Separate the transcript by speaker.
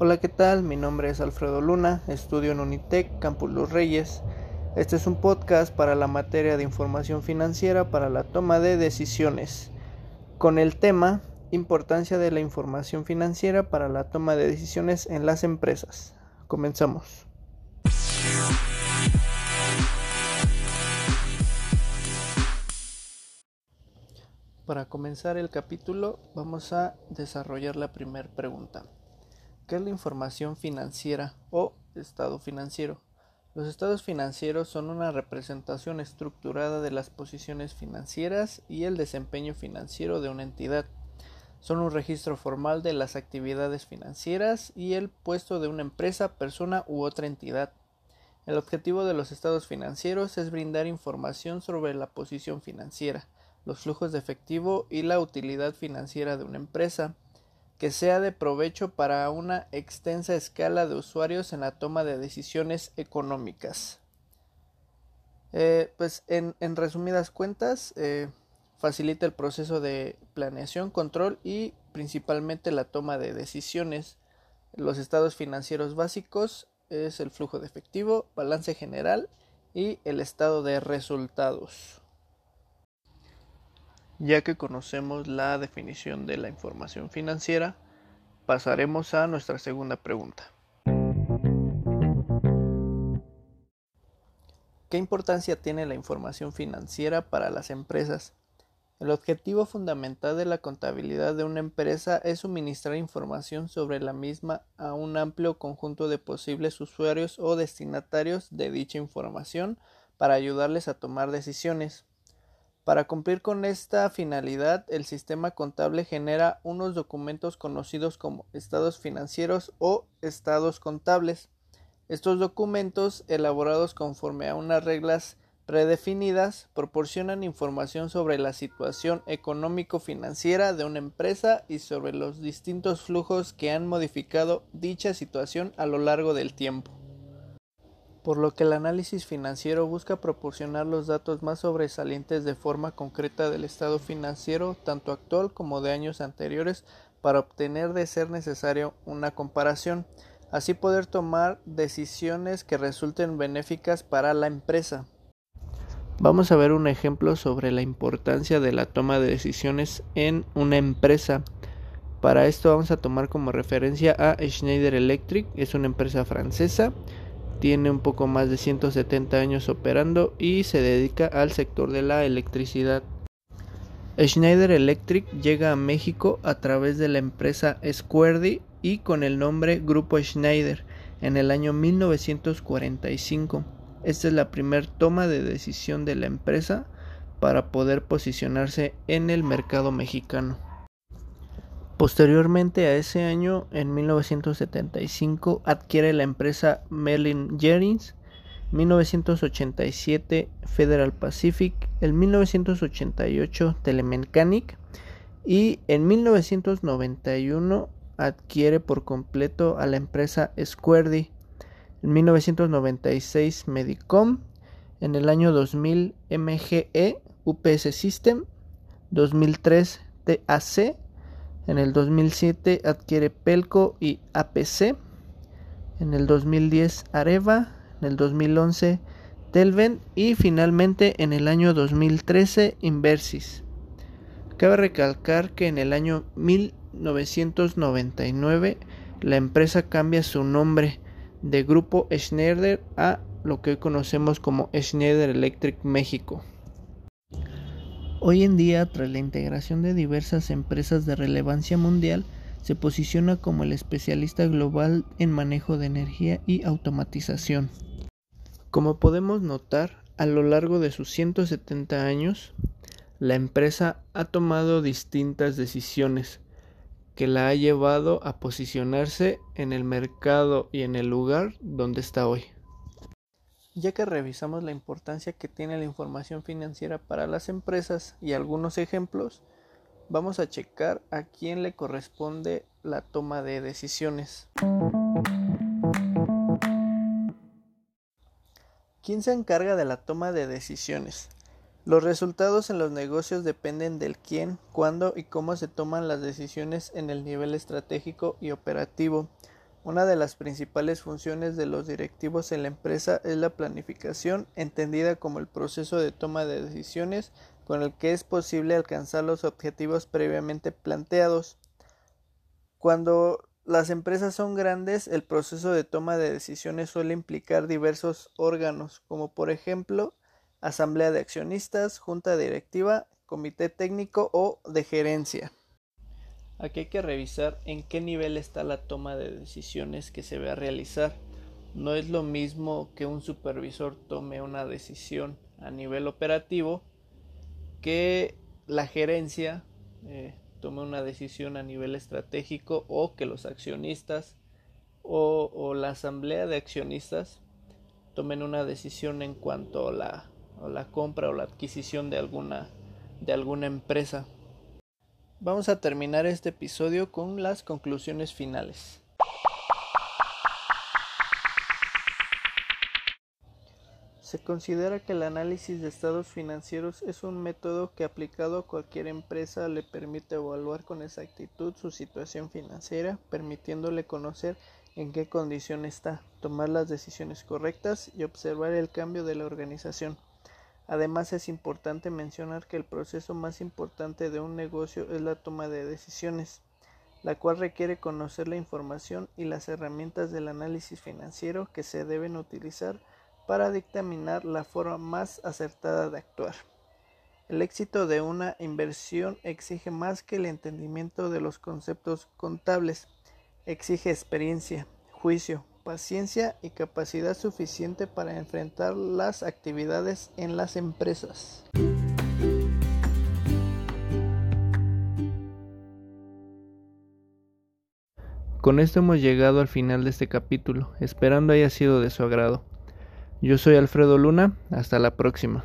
Speaker 1: Hola, ¿qué tal? Mi nombre es Alfredo Luna, estudio en Unitec, Campus Los Reyes. Este es un podcast para la materia de información financiera para la toma de decisiones, con el tema Importancia de la información financiera para la toma de decisiones en las empresas. Comenzamos. Para comenzar el capítulo vamos a desarrollar la primera pregunta. ¿Qué es la información financiera o estado financiero? Los estados financieros son una representación estructurada de las posiciones financieras y el desempeño financiero de una entidad. Son un registro formal de las actividades financieras y el puesto de una empresa, persona u otra entidad. El objetivo de los estados financieros es brindar información sobre la posición financiera, los flujos de efectivo y la utilidad financiera de una empresa, que sea de provecho para una extensa escala de usuarios en la toma de decisiones económicas. Eh, pues en, resumidas cuentas, eh, facilita el proceso de planeación, control y principalmente la toma de decisiones. Los estados financieros básicos es el flujo de efectivo, balance general y el estado de resultados. Ya que conocemos la definición de la información financiera, pasaremos a nuestra segunda pregunta. ¿Qué importancia tiene la información financiera para las empresas? El objetivo fundamental de la contabilidad de una empresa es suministrar información sobre la misma a un amplio conjunto de posibles usuarios o destinatarios de dicha información para ayudarles a tomar decisiones. Para cumplir con esta finalidad, el sistema contable genera unos documentos conocidos como estados financieros o estados contables. Estos documentos, elaborados conforme a unas reglas predefinidas, proporcionan información sobre la situación económico-financiera de una empresa y sobre los distintos flujos que han modificado dicha situación a lo largo del tiempo por lo que el análisis financiero busca proporcionar los datos más sobresalientes de forma concreta del estado financiero, tanto actual como de años anteriores, para obtener de ser necesario una comparación, así poder tomar decisiones que resulten benéficas para la empresa. Vamos a ver un ejemplo sobre la importancia de la toma de decisiones en una empresa. Para esto vamos a tomar como referencia a Schneider Electric, es una empresa francesa tiene un poco más de 170 años operando y se dedica al sector de la electricidad. Schneider Electric llega a México a través de la empresa Squardi y con el nombre Grupo Schneider en el año 1945. Esta es la primera toma de decisión de la empresa para poder posicionarse en el mercado mexicano. Posteriormente a ese año, en 1975, adquiere la empresa Merlin Jerins, 1987 Federal Pacific, en 1988 Telemechanic y en 1991 adquiere por completo a la empresa Squardi, en 1996 Medicom, en el año 2000 MGE UPS System, 2003 TAC en el 2007 adquiere Pelco y APC. En el 2010 Areva. En el 2011 Telven. Y finalmente en el año 2013 Inversis. Cabe recalcar que en el año 1999 la empresa cambia su nombre de Grupo Schneider a lo que hoy conocemos como Schneider Electric México. Hoy en día, tras la integración de diversas empresas de relevancia mundial, se posiciona como el especialista global en manejo de energía y automatización. Como podemos notar, a lo largo de sus 170 años, la empresa ha tomado distintas decisiones que la ha llevado a posicionarse en el mercado y en el lugar donde está hoy. Ya que revisamos la importancia que tiene la información financiera para las empresas y algunos ejemplos, vamos a checar a quién le corresponde la toma de decisiones. ¿Quién se encarga de la toma de decisiones? Los resultados en los negocios dependen del quién, cuándo y cómo se toman las decisiones en el nivel estratégico y operativo. Una de las principales funciones de los directivos en la empresa es la planificación, entendida como el proceso de toma de decisiones con el que es posible alcanzar los objetivos previamente planteados. Cuando las empresas son grandes, el proceso de toma de decisiones suele implicar diversos órganos, como por ejemplo asamblea de accionistas, junta directiva, comité técnico o de gerencia. Aquí hay que revisar en qué nivel está la toma de decisiones que se va a realizar. No es lo mismo que un supervisor tome una decisión a nivel operativo que la gerencia eh, tome una decisión a nivel estratégico o que los accionistas o, la asamblea de accionistas tomen una decisión en cuanto a la, a la compra o la adquisición de alguna, de alguna empresa. Vamos a terminar este episodio con las conclusiones finales. Se considera que el análisis de estados financieros es un método que aplicado a cualquier empresa le permite evaluar con exactitud su situación financiera, permitiéndole conocer en qué condición está, tomar las decisiones correctas y observar el cambio de la organización. Además es importante mencionar que el proceso más importante de un negocio es la toma de decisiones, la cual requiere conocer la información y las herramientas del análisis financiero que se deben utilizar para dictaminar la forma más acertada de actuar. El éxito de una inversión exige más que el entendimiento de los conceptos contables, exige experiencia, juicio, paciencia y capacidad suficiente para enfrentar las actividades en las empresas. Con esto hemos llegado al final de este capítulo, esperando haya sido de su agrado. Yo soy Alfredo Luna, hasta la próxima.